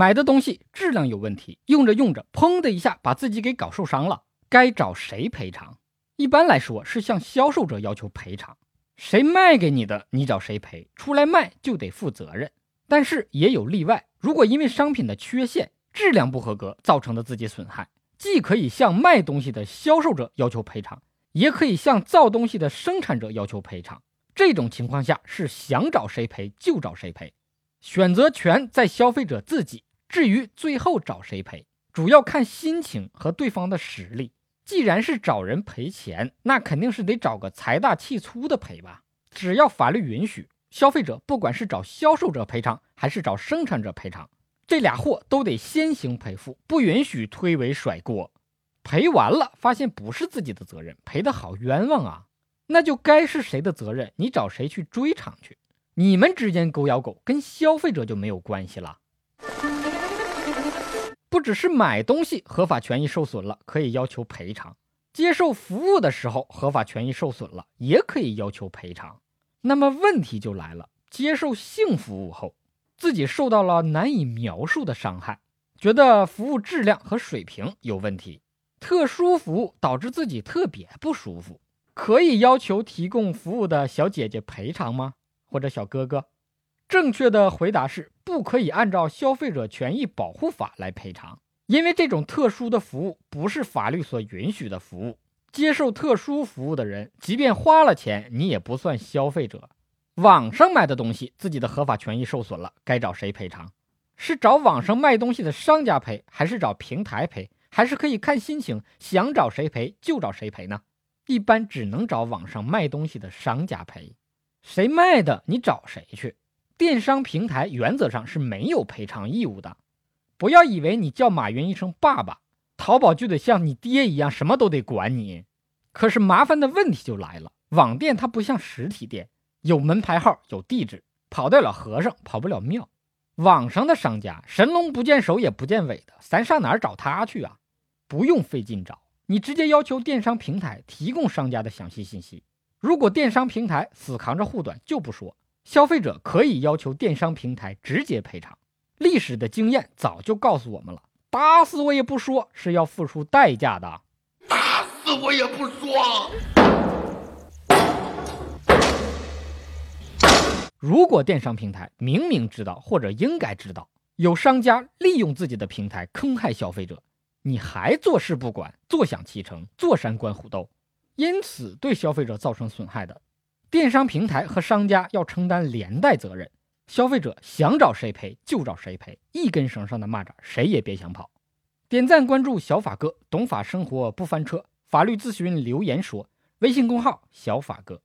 买的东西质量有问题，用着用着，砰的一下把自己给搞受伤了，该找谁赔偿？一般来说是向销售者要求赔偿，谁卖给你的，你找谁赔，出来卖就得负责任。但是也有例外，如果因为商品的缺陷、质量不合格造成的自己损害，既可以向卖东西的销售者要求赔偿，也可以向造东西的生产者要求赔偿。这种情况下是想找谁赔就找谁赔，选择权在消费者自己。至于最后找谁赔，主要看心情和对方的实力。既然是找人赔钱，那肯定是得找个财大气粗的赔吧。只要法律允许，消费者不管是找销售者赔偿，还是找生产者赔偿，这俩货都得先行赔付，不允许推诿甩锅。赔完了发现不是自己的责任，赔的好冤枉啊，那就该是谁的责任，你找谁去追偿去。你们之间狗咬狗，跟消费者就没有关系了。不只是买东西合法权益受损了，可以要求赔偿；接受服务的时候合法权益受损了，也可以要求赔偿。那么问题就来了：接受性服务后，自己受到了难以描述的伤害，觉得服务质量和水平有问题，特殊服务导致自己特别不舒服，可以要求提供服务的小姐姐赔偿吗？或者小哥哥？正确的回答是不可以按照消费者权益保护法来赔偿，因为这种特殊的服务不是法律所允许的服务。接受特殊服务的人，即便花了钱，你也不算消费者。网上买的东西，自己的合法权益受损了，该找谁赔偿？是找网上卖东西的商家赔，还是找平台赔？还是可以看心情，想找谁赔就找谁赔呢？一般只能找网上卖东西的商家赔。谁卖的，你找谁去？电商平台原则上是没有赔偿义务的，不要以为你叫马云一声爸爸，淘宝就得像你爹一样什么都得管你。可是麻烦的问题就来了，网店它不像实体店，有门牌号，有地址，跑得了和尚跑不了庙。网上的商家神龙不见首也不见尾的，咱上哪儿找他去啊？不用费劲找，你直接要求电商平台提供商家的详细信息。如果电商平台死扛着护短就不说。消费者可以要求电商平台直接赔偿。历史的经验早就告诉我们了，打死我也不说是要付出代价的。打死我也不说。如果电商平台明明知道或者应该知道有商家利用自己的平台坑害消费者，你还坐视不管、坐享其成、坐山观虎斗，因此对消费者造成损害的。电商平台和商家要承担连带责任，消费者想找谁赔就找谁赔，一根绳上的蚂蚱谁也别想跑。点赞关注小法哥，懂法生活不翻车，法律咨询留言说，微信公号小法哥。